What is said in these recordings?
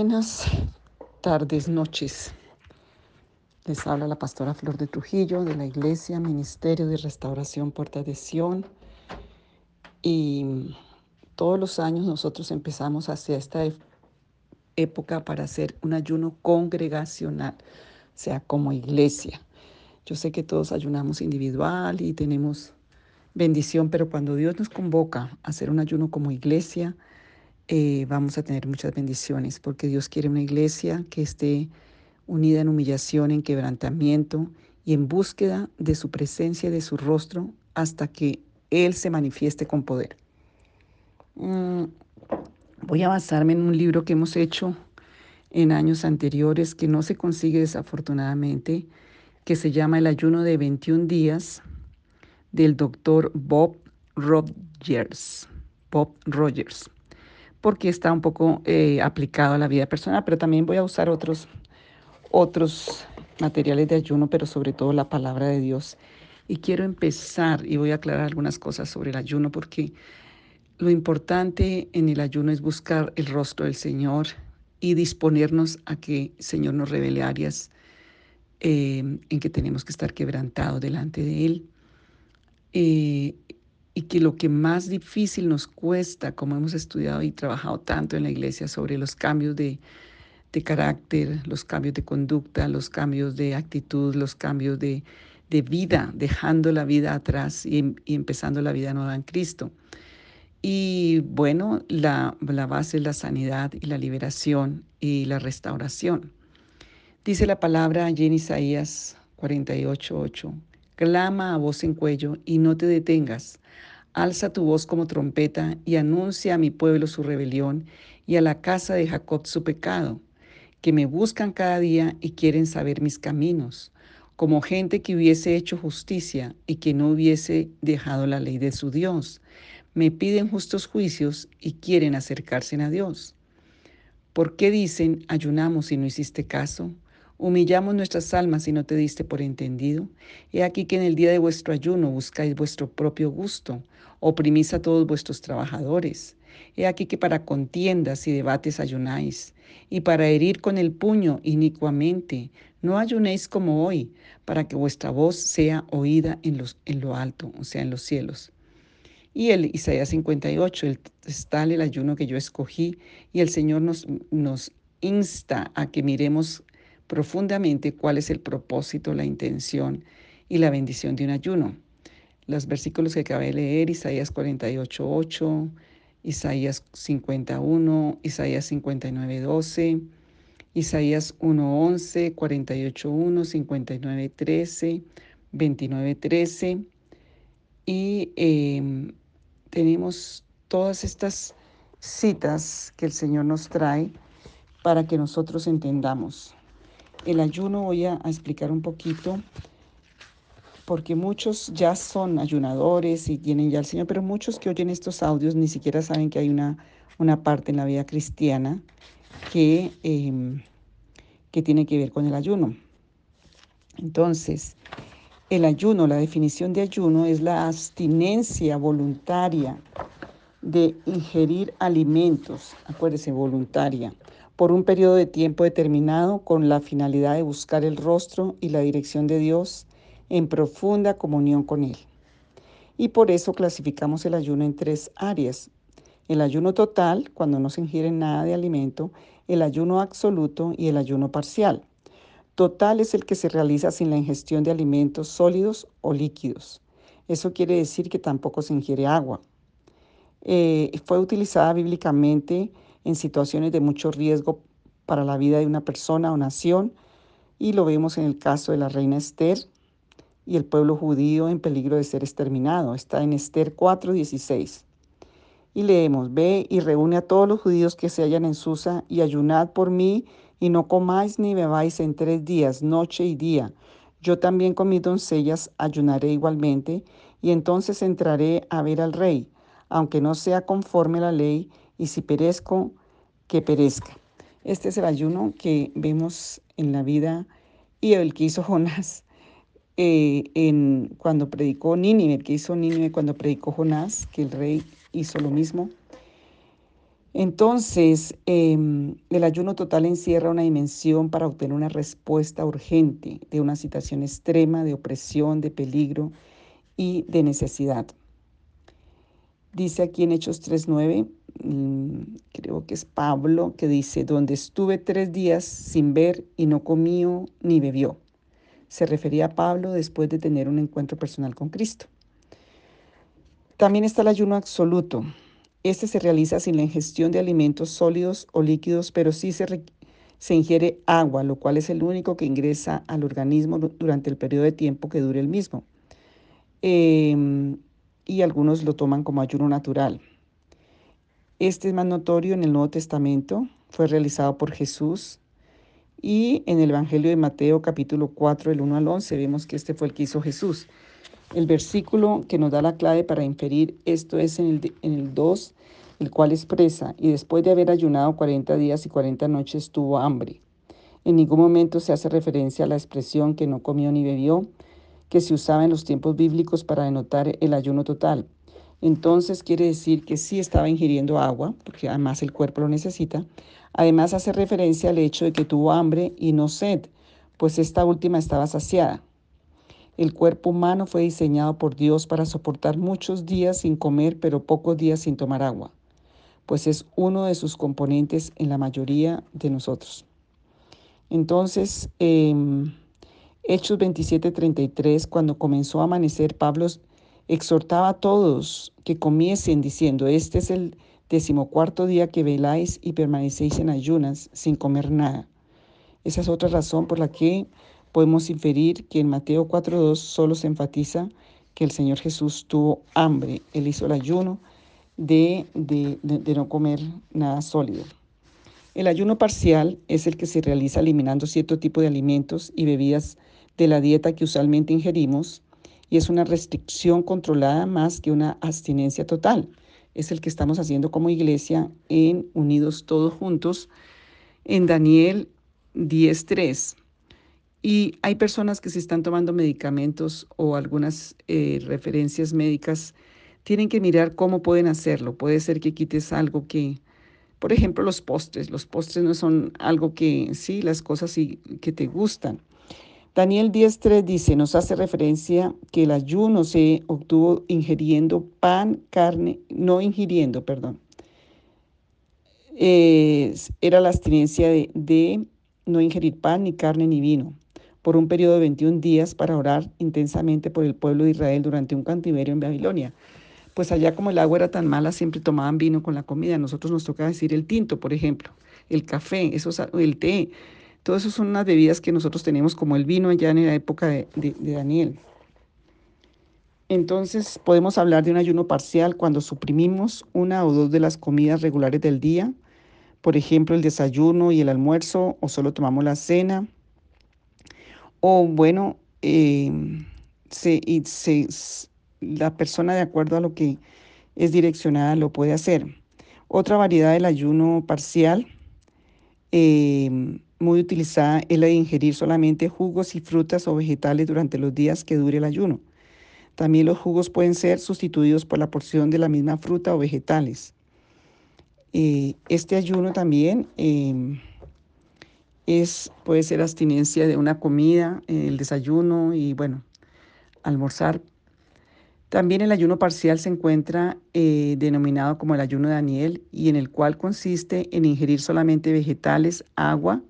Buenas tardes, noches. Les habla la pastora Flor de Trujillo de la Iglesia Ministerio de Restauración Puerta de Sion. Y todos los años nosotros empezamos hacia esta época para hacer un ayuno congregacional, sea, como iglesia. Yo sé que todos ayunamos individual y tenemos bendición, pero cuando Dios nos convoca a hacer un ayuno como iglesia, eh, vamos a tener muchas bendiciones, porque Dios quiere una iglesia que esté unida en humillación, en quebrantamiento y en búsqueda de su presencia y de su rostro hasta que Él se manifieste con poder. Mm, voy a basarme en un libro que hemos hecho en años anteriores que no se consigue desafortunadamente, que se llama El ayuno de 21 días del doctor Bob Rogers. Bob Rogers porque está un poco eh, aplicado a la vida personal, pero también voy a usar otros, otros materiales de ayuno, pero sobre todo la palabra de Dios. Y quiero empezar y voy a aclarar algunas cosas sobre el ayuno, porque lo importante en el ayuno es buscar el rostro del Señor y disponernos a que el Señor nos revele áreas eh, en que tenemos que estar quebrantados delante de Él. Eh, y que lo que más difícil nos cuesta, como hemos estudiado y trabajado tanto en la iglesia sobre los cambios de, carácter, los cambios de conducta, los cambios de actitud, los cambios de, vida, dejando la vida atrás y, empezando la vida nueva en Cristo. Y bueno, la, la base es la sanidad y la liberación y la restauración. Dice la palabra allí en Isaías 48:8, clama a voz en cuello y no te detengas Alza tu voz como trompeta y anuncia a mi pueblo su rebelión y a la casa de Jacob su pecado, que me buscan cada día y quieren saber mis caminos, como gente que hubiese hecho justicia y que no hubiese dejado la ley de su Dios. Me piden justos juicios y quieren acercarse a Dios. ¿Por qué dicen, ayunamos y no hiciste caso? Humillamos nuestras almas y no te diste por entendido. He aquí que en el día de vuestro ayuno buscáis vuestro propio gusto, oprimís a todos vuestros trabajadores. He aquí que para contiendas y debates ayunáis, y para herir con el puño inicuamente. No ayunéis como hoy, para que vuestra voz sea oída en, los, en lo alto, o sea, en los cielos. Y el Isaías 58, el, está el ayuno que yo escogí, y el Señor nos insta a que miremos profundamente cuál es el propósito, la intención y la bendición de un ayuno. Los versículos que acabé de leer, Isaías 48, 8, Isaías 51, Isaías 59, 12, Isaías 1, 11, 48, 1, 59, 13, 29, 13. Y em, tenemos todas estas citas que el Señor nos trae para que nosotros entendamos el ayuno voy a, explicar un poquito, porque muchos ya son ayunadores y tienen ya al Señor, pero muchos que oyen estos audios ni siquiera saben que hay una, una parte en la vida cristiana que, em, que tiene que ver con el ayuno. Entonces, el ayuno, la definición de ayuno es la abstinencia voluntaria de ingerir alimentos, acuérdese, voluntaria, por un periodo de tiempo determinado con la finalidad de buscar el rostro y la dirección de Dios en profunda comunión con Él. Y por eso clasificamos el ayuno en tres áreas. El ayuno total, cuando no se ingiere nada de alimento, el ayuno absoluto y el ayuno parcial. Total es el que se realiza sin la ingestión de alimentos sólidos o líquidos. Eso quiere decir que tampoco se ingiere agua. Eh, fue utilizada bíblicamente en situaciones de mucho riesgo para la vida de una persona o nación, y lo vemos en el caso de la reina Esther y el pueblo judío en peligro de ser exterminado. Está en Esther 4:16. Y leemos, ve y reúne a todos los judíos que se hallan en Susa y ayunad por mí y no comáis ni bebáis en tres días, noche y día. Yo también con mis doncellas ayunaré igualmente y entonces entraré a ver al rey, aunque no sea conforme a la ley, y si perezco, que perezca. Este es el ayuno que vemos en la vida y el que hizo Jonás eh, en, cuando predicó Nínive, que hizo Nínive cuando predicó Jonás, que el rey hizo lo mismo. Entonces, em, el ayuno total encierra una dimensión para obtener una respuesta urgente de una situación extrema de opresión, de peligro y de necesidad. Dice aquí en Hechos 3.9, mm, creo que es Pablo, que dice, donde estuve tres días sin ver y no comió ni bebió. Se refería a Pablo después de tener un encuentro personal con Cristo. También está el ayuno absoluto. Este se realiza sin la ingestión de alimentos sólidos o líquidos, pero sí se, se ingiere agua, lo cual es el único que ingresa al organismo durante el periodo de tiempo que dure el mismo. Eh, y algunos lo toman como ayuno natural. Este es más notorio en el Nuevo Testamento, fue realizado por Jesús y en el Evangelio de Mateo capítulo 4, del 1 al 11, vemos que este fue el que hizo Jesús. El versículo que nos da la clave para inferir esto es en el, en el 2, el cual expresa, y después de haber ayunado 40 días y 40 noches tuvo hambre. En ningún momento se hace referencia a la expresión que no comió ni bebió, que se usaba en los tiempos bíblicos para denotar el ayuno total. Entonces quiere decir que sí estaba ingiriendo agua, porque además el cuerpo lo necesita. Además hace referencia al hecho de que tuvo hambre y no sed, pues esta última estaba saciada. El cuerpo humano fue diseñado por Dios para soportar muchos días sin comer, pero pocos días sin tomar agua, pues es uno de sus componentes en la mayoría de nosotros. Entonces, eh, Hechos 27:33, cuando comenzó a amanecer, Pablo exhortaba a todos que comiesen diciendo, este es el decimocuarto día que veláis y permanecéis en ayunas sin comer nada. Esa es otra razón por la que podemos inferir que en Mateo 4.2 solo se enfatiza que el Señor Jesús tuvo hambre. Él hizo el ayuno de, de, de no comer nada sólido. El ayuno parcial es el que se realiza eliminando cierto tipo de alimentos y bebidas de la dieta que usualmente ingerimos y es una restricción controlada más que una abstinencia total. Es el que estamos haciendo como iglesia en Unidos Todos Juntos en Daniel 10.3. Y hay personas que se están tomando medicamentos o algunas eh, referencias médicas, tienen que mirar cómo pueden hacerlo. Puede ser que quites algo que, por ejemplo, los postres. Los postres no son algo que, sí, las cosas sí, que te gustan. Daniel 10.3 dice, nos hace referencia que el ayuno se obtuvo ingiriendo pan, carne, no ingiriendo, perdón. era la abstinencia de, no ingerir pan, ni carne, ni vino por un periodo de 21 días para orar intensamente por el pueblo de Israel durante un cantiverio en Babilonia. Pues allá como el agua era tan mala, siempre tomaban vino con la comida. nosotros nos toca decir el tinto, por ejemplo, el café, eso, el té, todo eso son unas bebidas que nosotros tenemos como el vino allá en la época de, Daniel. Entonces podemos hablar de un ayuno parcial cuando suprimimos una o dos de las comidas regulares del día, por ejemplo el desayuno y el almuerzo, o solo tomamos la cena. O bueno, eh, se, la persona de acuerdo a lo que es direccionada lo puede hacer. Otra variedad del ayuno parcial eh, muy utilizada es la de ingerir solamente jugos y frutas o vegetales durante los días que dure el ayuno. También los jugos pueden ser sustituidos por la porción de la misma fruta o vegetales. Eh, este ayuno también em, es, puede ser abstinencia de una comida, el desayuno y bueno, almorzar. También el ayuno parcial se encuentra eh, denominado como el ayuno de Daniel y en el cual consiste en ingerir solamente vegetales, agua,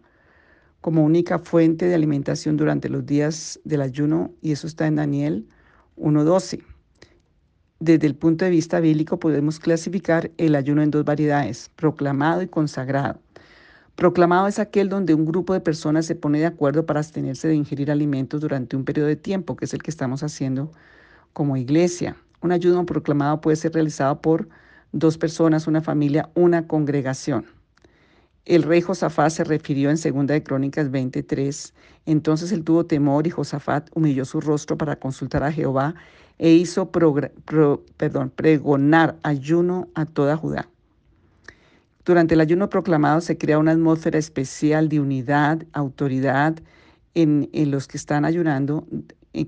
como única fuente de alimentación durante los días del ayuno, y eso está en Daniel 1.12. Desde el punto de vista bíblico podemos clasificar el ayuno en dos variedades, proclamado y consagrado. Proclamado es aquel donde un grupo de personas se pone de acuerdo para abstenerse de ingerir alimentos durante un periodo de tiempo, que es el que estamos haciendo como iglesia. Un ayuno proclamado puede ser realizado por dos personas, una familia, una congregación. El rey Josafat se refirió en 2 de Crónicas 23. Entonces él tuvo temor y Josafat humilló su rostro para consultar a Jehová e hizo pregonar ayuno a toda Judá. Durante el ayuno proclamado se crea una atmósfera especial de unidad, autoridad en, los que están ayunando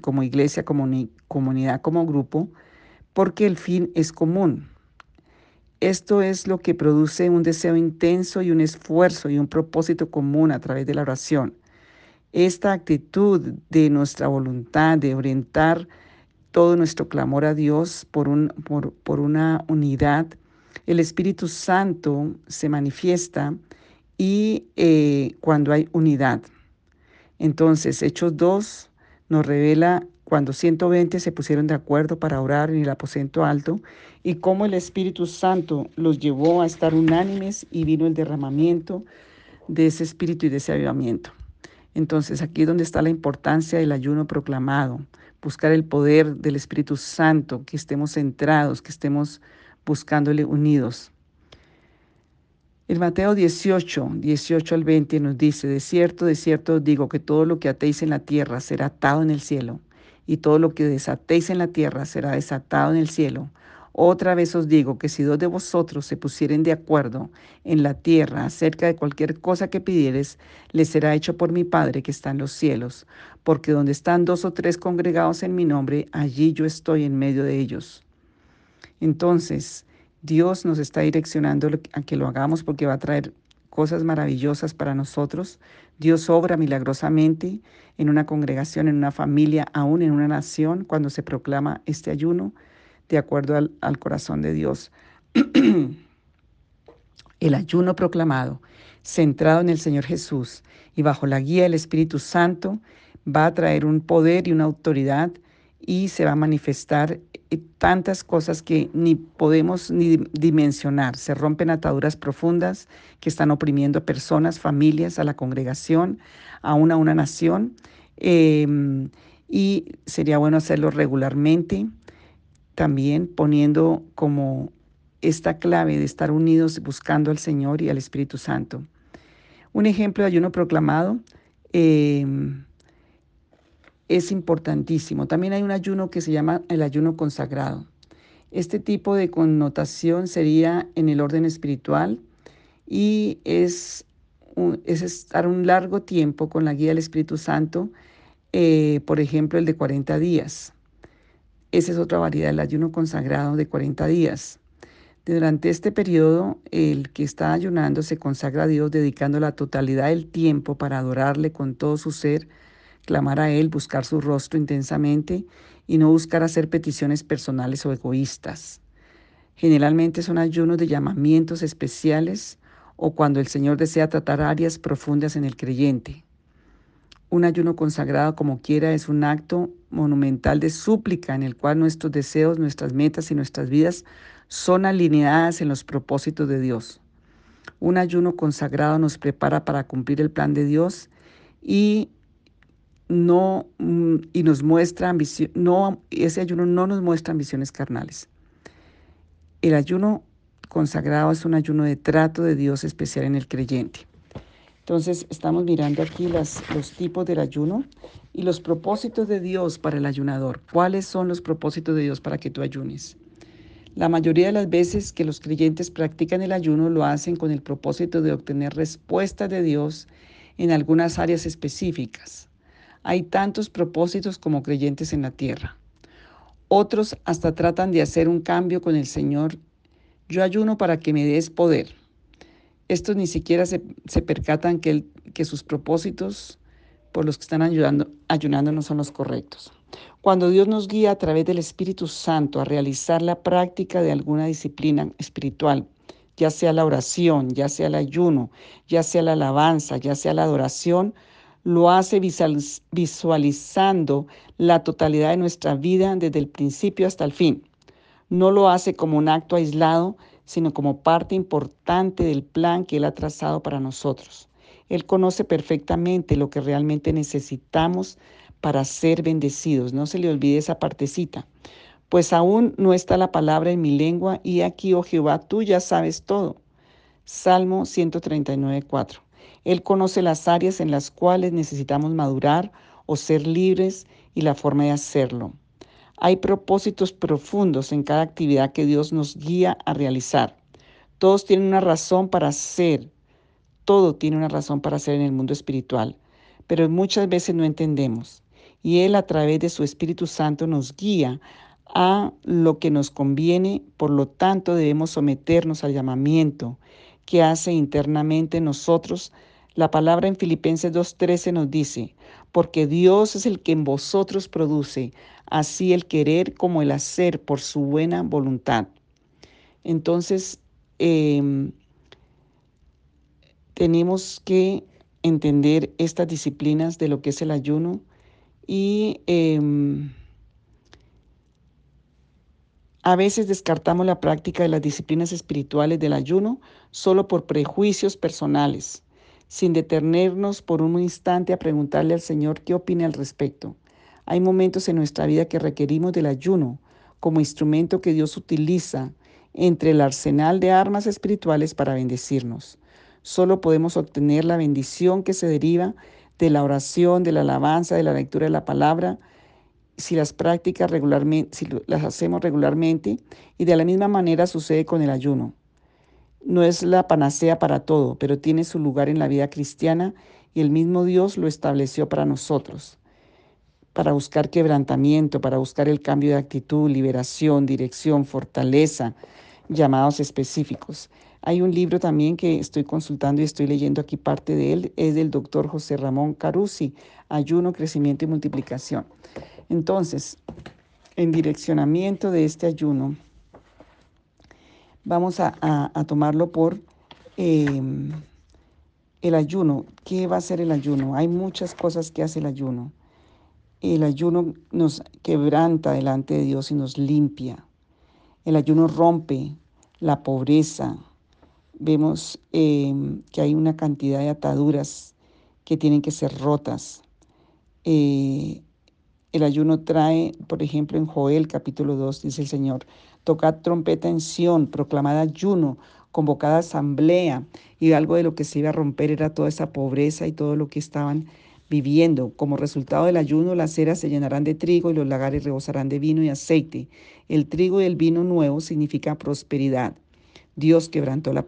como iglesia, como comunidad, como grupo, porque el fin es común. Esto es lo que produce un deseo intenso y un esfuerzo y un propósito común a través de la oración. Esta actitud de nuestra voluntad de orientar todo nuestro clamor a Dios por, un, por, por una unidad, el Espíritu Santo se manifiesta y eh, cuando hay unidad. Entonces, Hechos 2 nos revela cuando 120 se pusieron de acuerdo para orar en el aposento alto y cómo el Espíritu Santo los llevó a estar unánimes y vino el derramamiento de ese espíritu y de ese avivamiento. Entonces, aquí es donde está la importancia del ayuno proclamado, buscar el poder del Espíritu Santo, que estemos centrados, que estemos buscándole unidos. En Mateo 18, 18 al 20 nos dice, de cierto, de cierto os digo que todo lo que atéis en la tierra será atado en el cielo, y todo lo que desatéis en la tierra será desatado en el cielo. Otra vez os digo que si dos de vosotros se pusieren de acuerdo en la tierra acerca de cualquier cosa que pidieres, les será hecho por mi Padre que está en los cielos, porque donde están dos o tres congregados en mi nombre, allí yo estoy en medio de ellos. Entonces, Dios nos está direccionando a que lo hagamos porque va a traer cosas maravillosas para nosotros. Dios obra milagrosamente en una congregación, en una familia, aún en una nación, cuando se proclama este ayuno de acuerdo al, al corazón de Dios. el ayuno proclamado, centrado en el Señor Jesús y bajo la guía del Espíritu Santo, va a traer un poder y una autoridad y se va a manifestar eh, tantas cosas que ni podemos ni dimensionar. Se rompen ataduras profundas que están oprimiendo a personas, familias, a la congregación, aún a una nación. Em, y sería bueno hacerlo regularmente, también poniendo como esta clave de estar unidos buscando al Señor y al Espíritu Santo. Un ejemplo de ayuno proclamado. Em, es importantísimo. También hay un ayuno que se llama el ayuno consagrado. Este tipo de connotación sería en el orden espiritual y es, es estar un largo tiempo con la guía del Espíritu Santo, eh, por ejemplo el de 40 días. Esa es otra variedad, el ayuno consagrado de 40 días. Durante este periodo, el que está ayunando se consagra a Dios dedicando la totalidad del tiempo para adorarle con todo su ser, clamar a Él, buscar su rostro intensamente y no buscar hacer peticiones personales o egoístas. Generalmente son ayunos de llamamientos especiales o cuando el Señor desea tratar áreas profundas en el creyente. Un ayuno consagrado como quiera es un acto monumental de súplica en el cual nuestros deseos, nuestras metas y nuestras vidas son alineadas en los propósitos de Dios. Un ayuno consagrado nos prepara para cumplir el plan de Dios y no mm, y nos muestra ambición, no, ese ayuno no nos muestra ambiciones carnales. El ayuno consagrado es un ayuno de trato de Dios especial en el creyente. Entonces, estamos mirando aquí las, los tipos del ayuno y los propósitos de Dios para el ayunador. ¿Cuáles son los propósitos de Dios para que tú ayunes? La mayoría de las veces que los creyentes practican el ayuno lo hacen con el propósito de obtener respuesta de Dios en algunas áreas específicas. Hay tantos propósitos como creyentes en la tierra. Otros hasta tratan de hacer un cambio con el Señor. Yo ayuno para que me des poder. Estos ni siquiera se, percatan que, que sus propósitos por los que están ayudando, ayunando no son los correctos. Cuando Dios nos guía a través del Espíritu Santo a realizar la práctica de alguna disciplina espiritual, ya sea la oración, ya sea el ayuno, ya sea la alabanza, ya sea la adoración, lo hace visualizando la totalidad de nuestra vida desde el principio hasta el fin. No lo hace como un acto aislado, sino como parte importante del plan que Él ha trazado para nosotros. Él conoce perfectamente lo que realmente necesitamos para ser bendecidos. No se le olvide esa partecita. Pues aún no está la palabra en mi lengua y aquí, oh Jehová, tú ya sabes todo. Salmo 139, 4. Él conoce las áreas en las cuales necesitamos madurar o ser libres y la forma de hacerlo. Hay propósitos profundos en cada actividad que Dios nos guía a realizar. Todos tienen una razón para ser. Todo tiene una razón para ser en el mundo espiritual, pero muchas veces no entendemos. Y Él a través de su Espíritu Santo nos guía a lo que nos conviene, por lo tanto debemos someternos al llamamiento que hace internamente nosotros. La palabra en Filipenses 2.13 nos dice, porque Dios es el que en vosotros produce así el querer como el hacer por su buena voluntad. Entonces, em, tenemos que entender estas disciplinas de lo que es el ayuno y em, a veces descartamos la práctica de las disciplinas espirituales del ayuno solo por prejuicios personales, sin detenernos por un instante a preguntarle al Señor qué opina al respecto. Hay momentos en nuestra vida que requerimos del ayuno como instrumento que Dios utiliza entre el arsenal de armas espirituales para bendecirnos. Solo podemos obtener la bendición que se deriva de la oración, de la alabanza, de la lectura de la palabra, si las prácticas regularmente, si las hacemos regularmente, y de la misma manera sucede con el ayuno. No es la panacea para todo, pero tiene su lugar en la vida cristiana y el mismo Dios lo estableció para nosotros, para buscar quebrantamiento, para buscar el cambio de actitud, liberación, dirección, fortaleza, llamados específicos. Hay un libro también que estoy consultando y estoy leyendo aquí parte de él, es del doctor José Ramón Carusi, Ayuno, Crecimiento y Multiplicación. Entonces, en direccionamiento de este ayuno, vamos a, tomarlo por em, el ayuno. ¿Qué va a ser el ayuno? Hay muchas cosas que hace el ayuno. El ayuno nos quebranta delante de Dios y nos limpia. El ayuno rompe la pobreza, vemos em, que hay una cantidad de ataduras que tienen que ser rotas. Eh, el ayuno trae, por ejemplo, en Joel capítulo 2, dice el Señor, tocad trompeta en Sión, proclamad ayuno, convocada asamblea, y algo de lo que se iba a romper era toda esa pobreza y todo lo que estaban viviendo. Como resultado del ayuno, las ceras se llenarán de trigo y los lagares rebosarán de vino y aceite. El trigo y el vino nuevo significa prosperidad. Dios quebrantó la,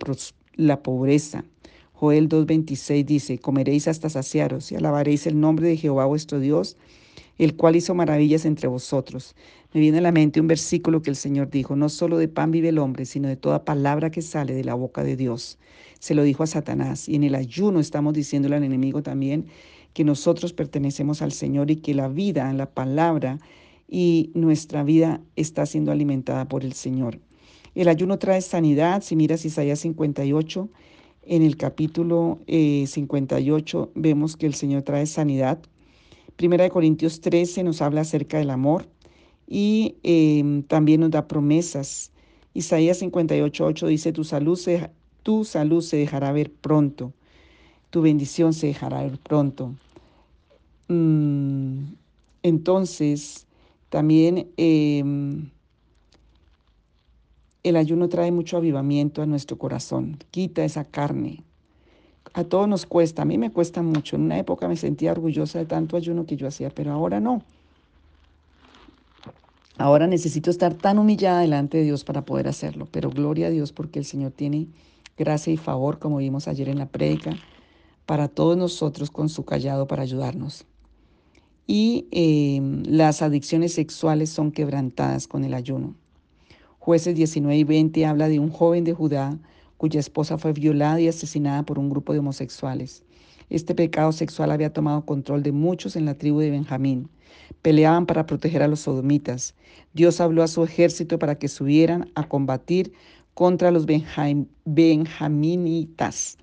la pobreza. Joel 2.26 dice, comeréis hasta saciaros y alabaréis el nombre de Jehová vuestro Dios, el cual hizo maravillas entre vosotros. Me viene a la mente un versículo que el Señor dijo, no solo de pan vive el hombre, sino de toda palabra que sale de la boca de Dios. Se lo dijo a Satanás y en el ayuno estamos diciéndole al enemigo también que nosotros pertenecemos al Señor y que la vida, la palabra y nuestra vida está siendo alimentada por el Señor. El ayuno trae sanidad. Si miras Isaías 58, en el capítulo 58 eh, vemos que el Señor trae sanidad. Primera de Corintios 13 nos habla acerca del amor y em, también nos da promesas. Isaías 58, 8 dice, tu salud, se, tu salud se dejará ver pronto, tu bendición se dejará ver pronto. Mm, entonces, también... Em, el ayuno trae mucho avivamiento a nuestro corazón, quita esa carne. A todos nos cuesta, a mí me cuesta mucho. En una época me sentía orgullosa de tanto ayuno que yo hacía, pero ahora no. Ahora necesito estar tan humillada delante de Dios para poder hacerlo, pero gloria a Dios porque el Señor tiene gracia y favor, como vimos ayer en la prédica, para todos nosotros con su callado para ayudarnos. Y eh, las adicciones sexuales son quebrantadas con el ayuno. Jueces 19 y 20 habla de un joven de Judá cuya esposa fue violada y asesinada por un grupo de homosexuales. Este pecado sexual había tomado control de muchos en la tribu de Benjamín. Peleaban para proteger a los sodomitas. Dios habló a su ejército para que subieran a combatir contra los benjaminitas.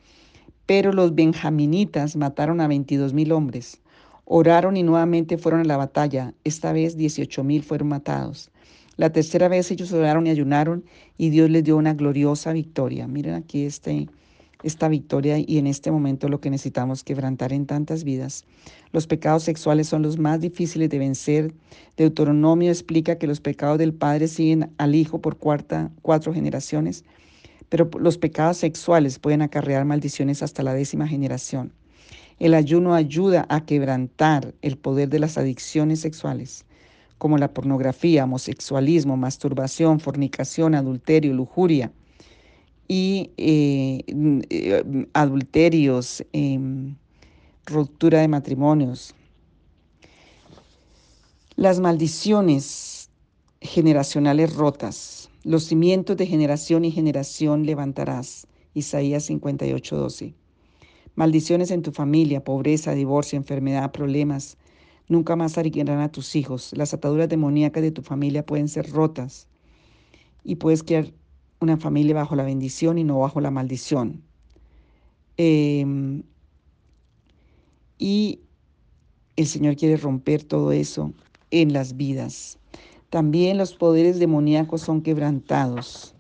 Pero los benjaminitas mataron a 22 mil hombres. Oraron y nuevamente fueron a la batalla. Esta vez 18 mil fueron matados. La tercera vez ellos oraron y ayunaron y Dios les dio una gloriosa victoria. Miren aquí este, esta victoria y en este momento lo que necesitamos quebrantar en tantas vidas. Los pecados sexuales son los más difíciles de vencer. Deuteronomio explica que los pecados del padre siguen al hijo por cuarta, cuatro generaciones, pero los pecados sexuales pueden acarrear maldiciones hasta la décima generación. El ayuno ayuda a quebrantar el poder de las adicciones sexuales como la pornografía, homosexualismo, masturbación, fornicación, adulterio, lujuria y eh, adulterios, em, ruptura de matrimonios. Las maldiciones generacionales rotas. Los cimientos de generación y generación levantarás. Isaías 58, 12. Maldiciones en tu familia, pobreza, divorcio, enfermedad, problemas. Nunca más arriesgarán a tus hijos. Las ataduras demoníacas de tu familia pueden ser rotas. Y puedes crear una familia bajo la bendición y no bajo la maldición. Em, y el Señor quiere romper todo eso en las vidas. También los poderes demoníacos son quebrantados.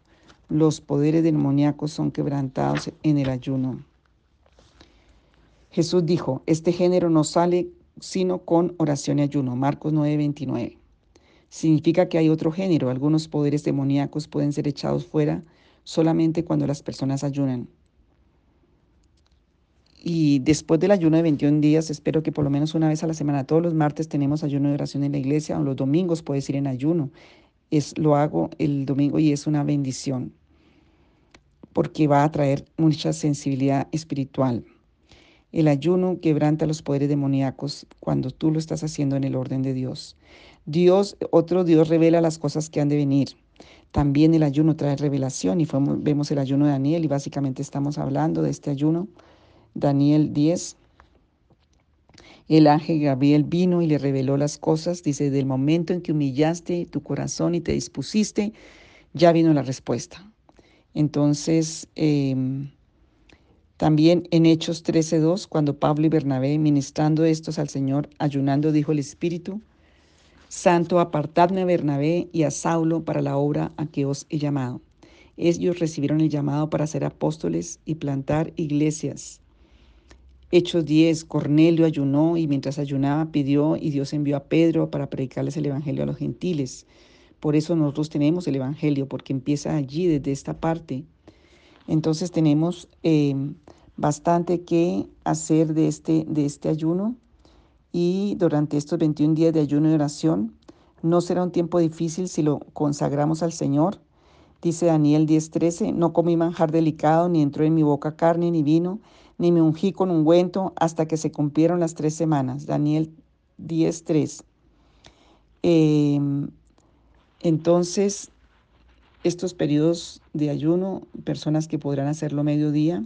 Los poderes demoníacos son quebrantados en el ayuno. Jesús dijo, este género no sale sino con oración y ayuno. Marcos 9:29. Significa que hay otro género. Algunos poderes demoníacos pueden ser echados fuera solamente cuando las personas ayunan. Y después del ayuno de 21 días, espero que por lo menos una vez a la semana, todos los martes tenemos ayuno de oración en la iglesia, o los domingos puedes ir en ayuno. Es, lo hago el domingo y es una bendición, porque va a traer mucha sensibilidad espiritual. El ayuno quebranta los poderes demoníacos cuando tú lo estás haciendo en el orden de Dios. Dios, otro Dios revela las cosas que han de venir. También el ayuno trae revelación y vemos el ayuno de Daniel y básicamente estamos hablando de este ayuno. Daniel 10. El ángel Gabriel vino y le reveló las cosas. Dice, del momento en que humillaste tu corazón y te dispusiste, ya vino la respuesta. Entonces, em, también en Hechos 13:2, cuando Pablo y Bernabé, ministrando estos al Señor, ayunando, dijo el Espíritu, Santo, apartadme a Bernabé y a Saulo para la obra a que os he llamado. Ellos recibieron el llamado para ser apóstoles y plantar iglesias. Hechos 10, Cornelio ayunó y mientras ayunaba pidió y Dios envió a Pedro para predicarles el Evangelio a los gentiles. Por eso nosotros tenemos el Evangelio, porque empieza allí, desde esta parte. Entonces tenemos eh, bastante que hacer de este, de este ayuno y durante estos 21 días de ayuno y oración no será un tiempo difícil si lo consagramos al Señor. Dice Daniel 10:13, no comí manjar delicado, ni entró en mi boca carne ni vino, ni me ungí con ungüento hasta que se cumplieron las tres semanas. Daniel 10:3. Em, entonces, estos periodos de ayuno, personas que podrán hacerlo mediodía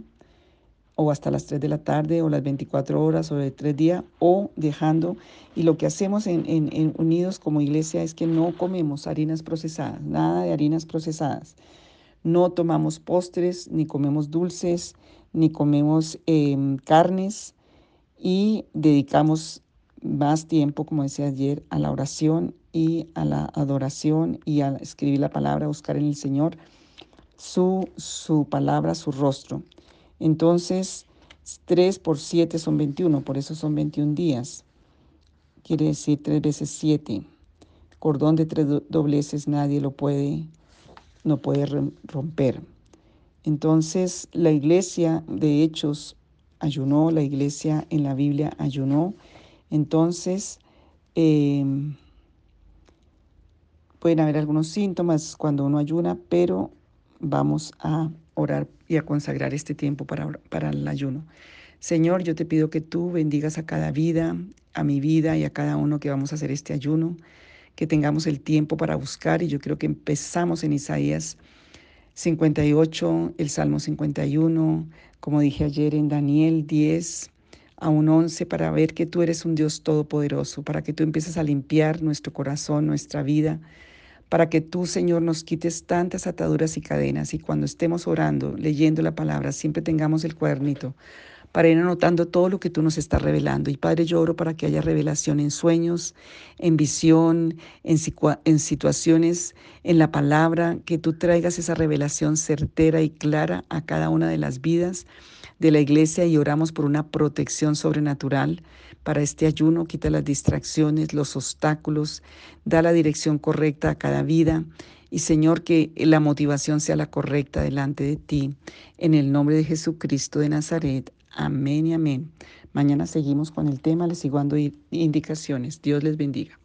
o hasta las 3 de la tarde o las 24 horas o de 3 días o dejando. Y lo que hacemos en, Unidos como iglesia es que no comemos harinas procesadas, nada de harinas procesadas. No tomamos postres, ni comemos dulces, ni comemos em, carnes y dedicamos más tiempo, como decía ayer, a la oración y a la adoración y a escribir la palabra, buscar en el Señor su, su palabra, su rostro. Entonces, 3 por 7 son 21, por eso son 21 días. Quiere decir 3 veces 7. Cordón de tres dobleces nadie lo puede, no puede romper. Entonces, la iglesia de Hechos ayunó, la iglesia en la Biblia ayunó. Entonces, eh, Pueden haber algunos síntomas cuando uno ayuna, pero vamos a orar y a consagrar este tiempo para, para el ayuno. Señor, yo te pido que tú bendigas a cada vida, a mi vida y a cada uno que vamos a hacer este ayuno, que tengamos el tiempo para buscar y yo creo que empezamos en Isaías 58, el Salmo 51, como dije ayer en Daniel 10 a un 11 para ver que tú eres un Dios todopoderoso, para que tú empieces a limpiar nuestro corazón, nuestra vida, para que tú, Señor, nos quites tantas ataduras y cadenas y cuando estemos orando, leyendo la palabra, siempre tengamos el cuadernito para ir anotando todo lo que tú nos estás revelando. Y Padre, yo oro para que haya revelación en sueños, en visión, en, en situaciones, en la palabra, que tú traigas esa revelación certera y clara a cada una de las vidas de la iglesia y oramos por una protección sobrenatural para este ayuno. Quita las distracciones, los obstáculos, da la dirección correcta a cada vida. Y Señor, que la motivación sea la correcta delante de ti. En el nombre de Jesucristo de Nazaret. Amén y amén. Mañana seguimos con el tema, les sigo dando indicaciones. Dios les bendiga.